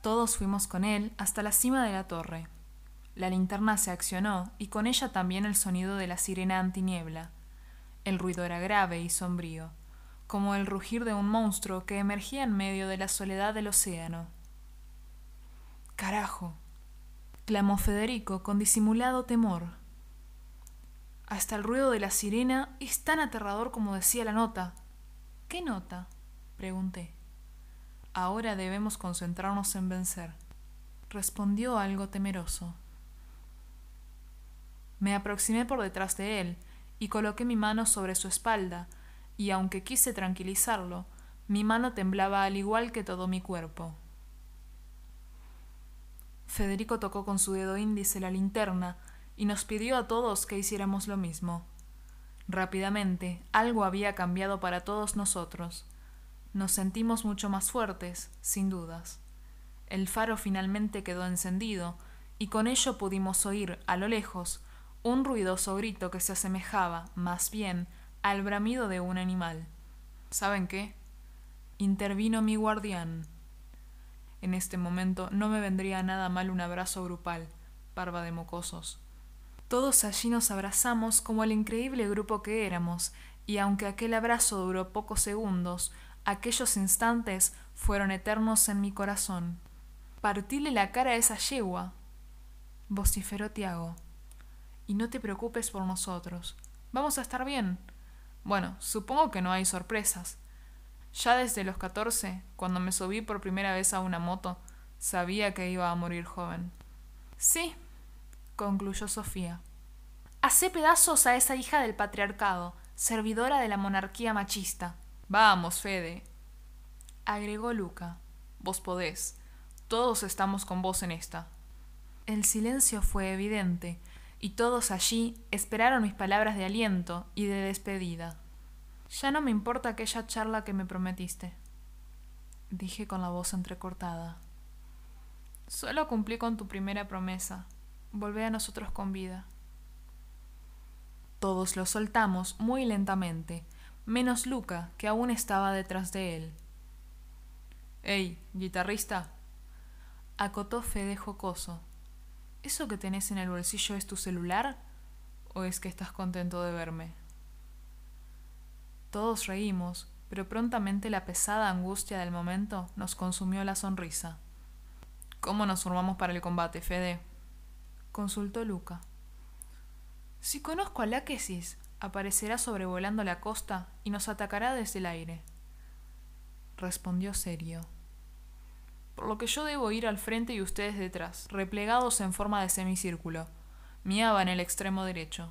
Todos fuimos con él hasta la cima de la torre. La linterna se accionó y con ella también el sonido de la sirena antiniebla. El ruido era grave y sombrío, como el rugir de un monstruo que emergía en medio de la soledad del océano. Carajo, clamó Federico con disimulado temor. Hasta el ruido de la sirena es tan aterrador como decía la nota. ¿Qué nota? pregunté. Ahora debemos concentrarnos en vencer, respondió algo temeroso. Me aproximé por detrás de él y coloqué mi mano sobre su espalda, y aunque quise tranquilizarlo, mi mano temblaba al igual que todo mi cuerpo. Federico tocó con su dedo índice la linterna y nos pidió a todos que hiciéramos lo mismo. Rápidamente, algo había cambiado para todos nosotros. Nos sentimos mucho más fuertes, sin dudas. El faro finalmente quedó encendido, y con ello pudimos oír, a lo lejos, un ruidoso grito que se asemejaba, más bien, al bramido de un animal. ¿Saben qué? Intervino mi guardián. En este momento no me vendría nada mal un abrazo grupal, parva de mocosos. Todos allí nos abrazamos como el increíble grupo que éramos, y aunque aquel abrazo duró pocos segundos, aquellos instantes fueron eternos en mi corazón. Partile la cara a esa yegua, vociferó Tiago. Y no te preocupes por nosotros. Vamos a estar bien. Bueno, supongo que no hay sorpresas. Ya desde los catorce, cuando me subí por primera vez a una moto, sabía que iba a morir joven. Sí, concluyó Sofía. Hacé pedazos a esa hija del patriarcado, servidora de la monarquía machista. Vamos, Fede, agregó Luca. Vos podés. Todos estamos con vos en esta. El silencio fue evidente, y todos allí esperaron mis palabras de aliento y de despedida. Ya no me importa aquella charla que me prometiste, dije con la voz entrecortada. Solo cumplí con tu primera promesa. Volvé a nosotros con vida. Todos lo soltamos muy lentamente, menos Luca, que aún estaba detrás de él. Ey, guitarrista, acotó Fede jocoso. ¿Eso que tenés en el bolsillo es tu celular? ¿O es que estás contento de verme? Todos reímos, pero prontamente la pesada angustia del momento nos consumió la sonrisa. ¿Cómo nos formamos para el combate, Fede? consultó Luca. Si conozco a Láquesis, aparecerá sobrevolando la costa y nos atacará desde el aire. Respondió serio. Por lo que yo debo ir al frente y ustedes detrás, replegados en forma de semicírculo. Miaba en el extremo derecho.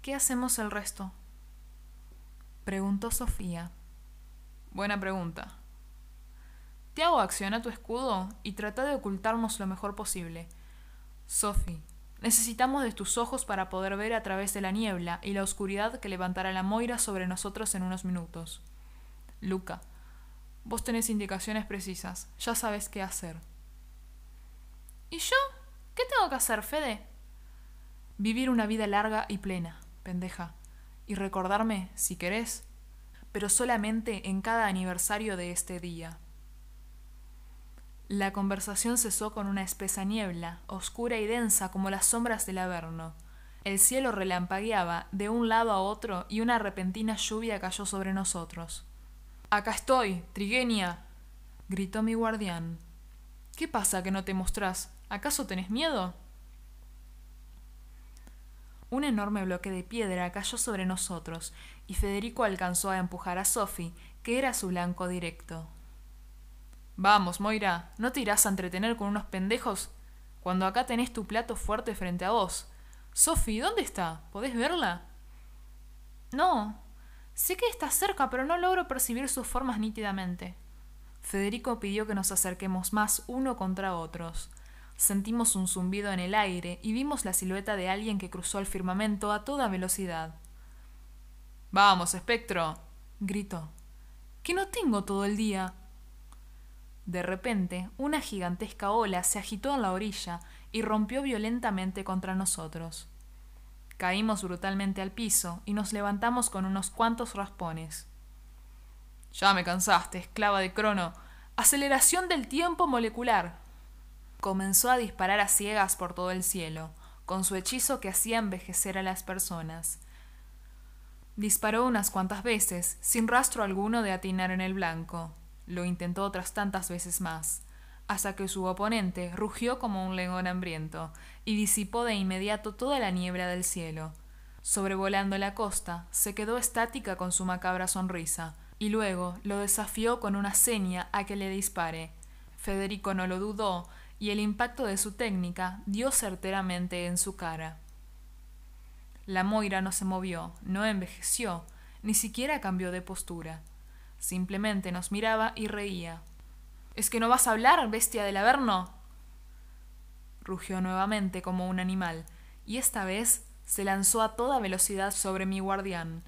¿Qué hacemos el resto? Preguntó Sofía. Buena pregunta. Tiago, acciona tu escudo y trata de ocultarnos lo mejor posible. Sophie, necesitamos de tus ojos para poder ver a través de la niebla y la oscuridad que levantará la moira sobre nosotros en unos minutos. Luca, vos tenés indicaciones precisas, ya sabes qué hacer. ¿Y yo? ¿Qué tengo que hacer, Fede? Vivir una vida larga y plena, pendeja y recordarme, si querés, pero solamente en cada aniversario de este día. La conversación cesó con una espesa niebla, oscura y densa como las sombras del Averno. El cielo relampagueaba de un lado a otro y una repentina lluvia cayó sobre nosotros. Acá estoy, Trigenia, gritó mi guardián. ¿Qué pasa que no te mostrás? ¿Acaso tenés miedo? Un enorme bloque de piedra cayó sobre nosotros, y Federico alcanzó a empujar a Sophie, que era su blanco directo. Vamos, Moira, ¿no te irás a entretener con unos pendejos cuando acá tenés tu plato fuerte frente a vos? Sophie, ¿dónde está? ¿Podés verla? No. Sé que está cerca, pero no logro percibir sus formas nítidamente. Federico pidió que nos acerquemos más uno contra otros. Sentimos un zumbido en el aire y vimos la silueta de alguien que cruzó el firmamento a toda velocidad. Vamos, espectro. gritó. Que no tengo todo el día. De repente, una gigantesca ola se agitó en la orilla y rompió violentamente contra nosotros. Caímos brutalmente al piso y nos levantamos con unos cuantos raspones. Ya me cansaste, esclava de Crono. Aceleración del tiempo molecular. Comenzó a disparar a ciegas por todo el cielo, con su hechizo que hacía envejecer a las personas. Disparó unas cuantas veces, sin rastro alguno de atinar en el blanco. Lo intentó otras tantas veces más, hasta que su oponente rugió como un león hambriento y disipó de inmediato toda la niebla del cielo. Sobrevolando la costa, se quedó estática con su macabra sonrisa, y luego lo desafió con una seña a que le dispare. Federico no lo dudó, y el impacto de su técnica dio certeramente en su cara. La Moira no se movió, no envejeció, ni siquiera cambió de postura. Simplemente nos miraba y reía. ¿Es que no vas a hablar, bestia del Averno? Rugió nuevamente como un animal, y esta vez se lanzó a toda velocidad sobre mi guardián,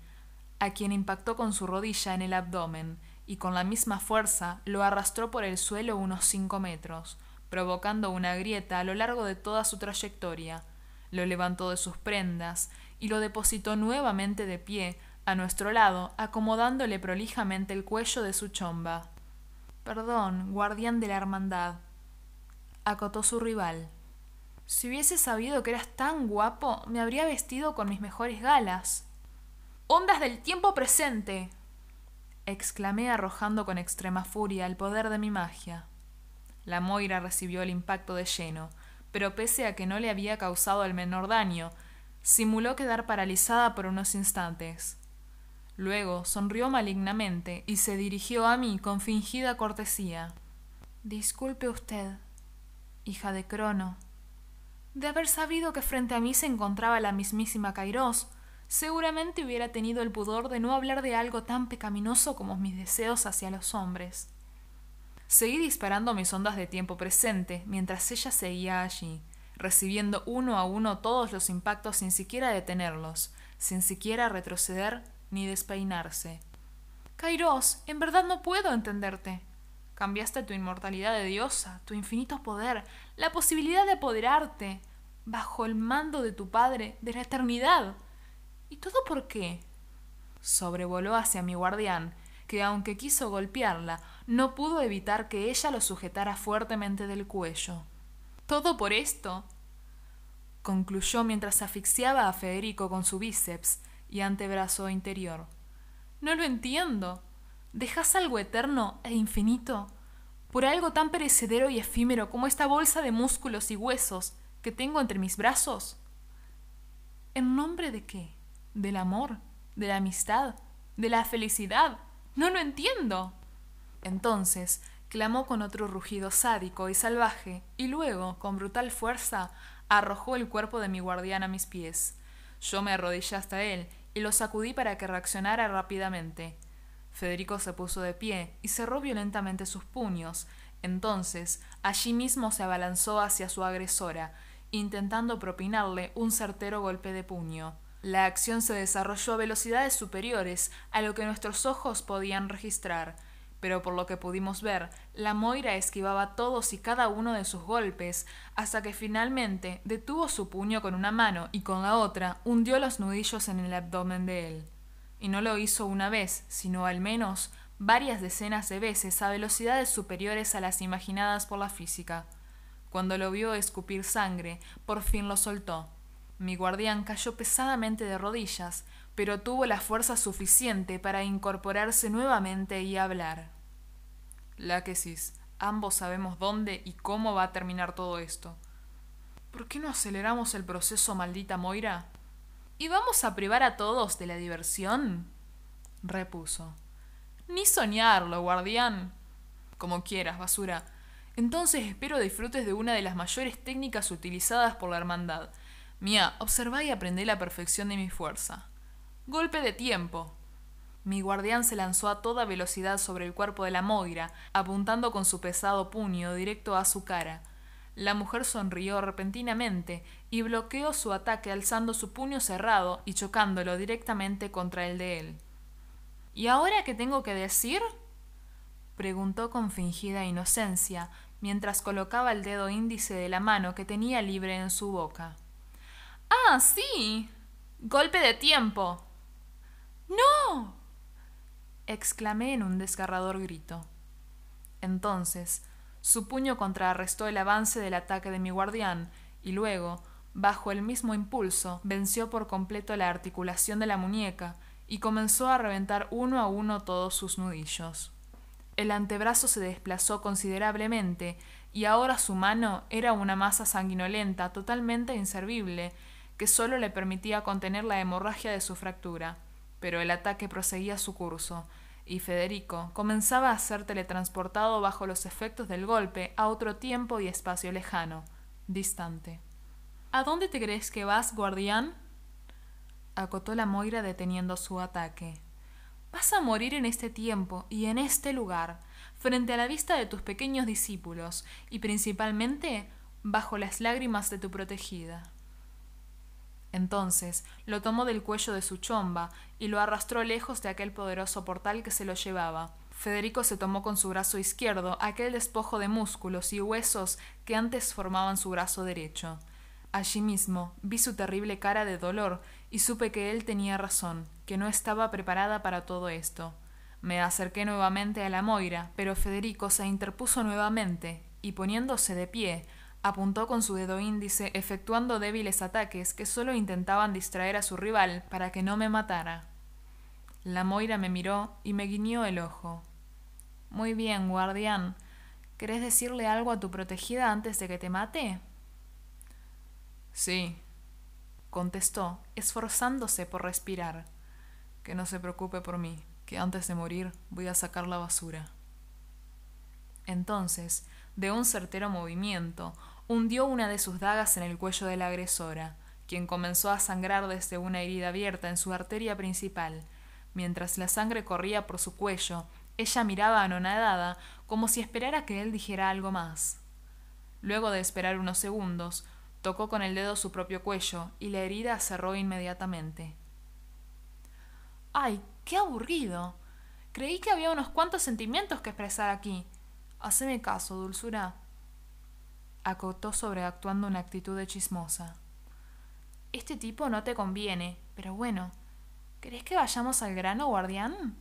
a quien impactó con su rodilla en el abdomen, y con la misma fuerza lo arrastró por el suelo unos cinco metros, provocando una grieta a lo largo de toda su trayectoria. Lo levantó de sus prendas y lo depositó nuevamente de pie a nuestro lado, acomodándole prolijamente el cuello de su chomba. Perdón, guardián de la hermandad, acotó su rival. Si hubiese sabido que eras tan guapo, me habría vestido con mis mejores galas. Ondas del tiempo presente. exclamé arrojando con extrema furia el poder de mi magia. La Moira recibió el impacto de lleno, pero pese a que no le había causado el menor daño, simuló quedar paralizada por unos instantes. Luego sonrió malignamente y se dirigió a mí con fingida cortesía. Disculpe usted, hija de Crono. De haber sabido que frente a mí se encontraba la mismísima Kairos, seguramente hubiera tenido el pudor de no hablar de algo tan pecaminoso como mis deseos hacia los hombres. Seguí disparando mis ondas de tiempo presente mientras ella seguía allí, recibiendo uno a uno todos los impactos sin siquiera detenerlos, sin siquiera retroceder ni despeinarse. Kairos, en verdad no puedo entenderte. Cambiaste tu inmortalidad de diosa, tu infinito poder, la posibilidad de apoderarte, bajo el mando de tu padre, de la eternidad. ¿Y todo por qué? Sobrevoló hacia mi guardián, que aunque quiso golpearla, no pudo evitar que ella lo sujetara fuertemente del cuello. ¿Todo por esto? concluyó mientras asfixiaba a Federico con su bíceps y antebrazo interior. No lo entiendo. ¿Dejas algo eterno e infinito por algo tan perecedero y efímero como esta bolsa de músculos y huesos que tengo entre mis brazos? ¿En nombre de qué? ¿Del amor? ¿De la amistad? ¿De la felicidad? No lo entiendo. Entonces clamó con otro rugido sádico y salvaje, y luego, con brutal fuerza, arrojó el cuerpo de mi guardián a mis pies. Yo me arrodillé hasta él y lo sacudí para que reaccionara rápidamente. Federico se puso de pie y cerró violentamente sus puños. Entonces, allí mismo se abalanzó hacia su agresora, intentando propinarle un certero golpe de puño. La acción se desarrolló a velocidades superiores a lo que nuestros ojos podían registrar pero por lo que pudimos ver, la Moira esquivaba todos y cada uno de sus golpes, hasta que finalmente detuvo su puño con una mano y con la otra hundió los nudillos en el abdomen de él. Y no lo hizo una vez, sino al menos varias decenas de veces a velocidades superiores a las imaginadas por la física. Cuando lo vio escupir sangre, por fin lo soltó. Mi guardián cayó pesadamente de rodillas, pero tuvo la fuerza suficiente para incorporarse nuevamente y hablar. Láquesis, ambos sabemos dónde y cómo va a terminar todo esto. ¿Por qué no aceleramos el proceso, maldita Moira? ¿Y vamos a privar a todos de la diversión? repuso. Ni soñarlo, guardián. Como quieras, basura. Entonces espero disfrutes de una de las mayores técnicas utilizadas por la hermandad. Mía, observa y aprendé la perfección de mi fuerza. Golpe de tiempo. Mi guardián se lanzó a toda velocidad sobre el cuerpo de la Moira, apuntando con su pesado puño directo a su cara. La mujer sonrió repentinamente y bloqueó su ataque alzando su puño cerrado y chocándolo directamente contra el de él. ¿Y ahora qué tengo que decir? preguntó con fingida inocencia, mientras colocaba el dedo índice de la mano que tenía libre en su boca. Ah, sí. Golpe de tiempo. ¡No! exclamé en un desgarrador grito. Entonces, su puño contrarrestó el avance del ataque de mi guardián y luego, bajo el mismo impulso, venció por completo la articulación de la muñeca y comenzó a reventar uno a uno todos sus nudillos. El antebrazo se desplazó considerablemente y ahora su mano era una masa sanguinolenta totalmente inservible que sólo le permitía contener la hemorragia de su fractura. Pero el ataque proseguía su curso, y Federico comenzaba a ser teletransportado bajo los efectos del golpe a otro tiempo y espacio lejano, distante. ¿A dónde te crees que vas, guardián? acotó la Moira deteniendo su ataque. Vas a morir en este tiempo y en este lugar, frente a la vista de tus pequeños discípulos, y principalmente bajo las lágrimas de tu protegida. Entonces lo tomó del cuello de su chomba y lo arrastró lejos de aquel poderoso portal que se lo llevaba. Federico se tomó con su brazo izquierdo aquel despojo de músculos y huesos que antes formaban su brazo derecho. Allí mismo vi su terrible cara de dolor y supe que él tenía razón, que no estaba preparada para todo esto. Me acerqué nuevamente a la Moira, pero Federico se interpuso nuevamente y poniéndose de pie, apuntó con su dedo índice efectuando débiles ataques que solo intentaban distraer a su rival para que no me matara. La Moira me miró y me guiñó el ojo. Muy bien, guardián. ¿Querés decirle algo a tu protegida antes de que te mate? Sí, contestó, esforzándose por respirar. Que no se preocupe por mí, que antes de morir voy a sacar la basura. Entonces, de un certero movimiento, hundió una de sus dagas en el cuello de la agresora, quien comenzó a sangrar desde una herida abierta en su arteria principal. Mientras la sangre corría por su cuello, ella miraba anonadada, como si esperara que él dijera algo más. Luego de esperar unos segundos, tocó con el dedo su propio cuello y la herida cerró inmediatamente. ¡Ay, qué aburrido! Creí que había unos cuantos sentimientos que expresar aquí. Haceme caso, dulzura. Acotó sobreactuando una actitud de chismosa. Este tipo no te conviene, pero bueno. ¿Querés que vayamos al grano, guardián?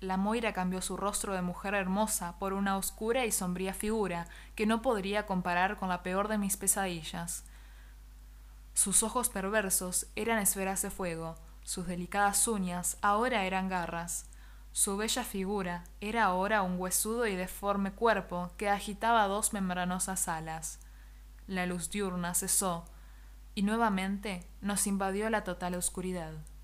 La Moira cambió su rostro de mujer hermosa por una oscura y sombría figura que no podría comparar con la peor de mis pesadillas. Sus ojos perversos eran esferas de fuego, sus delicadas uñas ahora eran garras. Su bella figura era ahora un huesudo y deforme cuerpo que agitaba dos membranosas alas. La luz diurna cesó y nuevamente nos invadió la total oscuridad.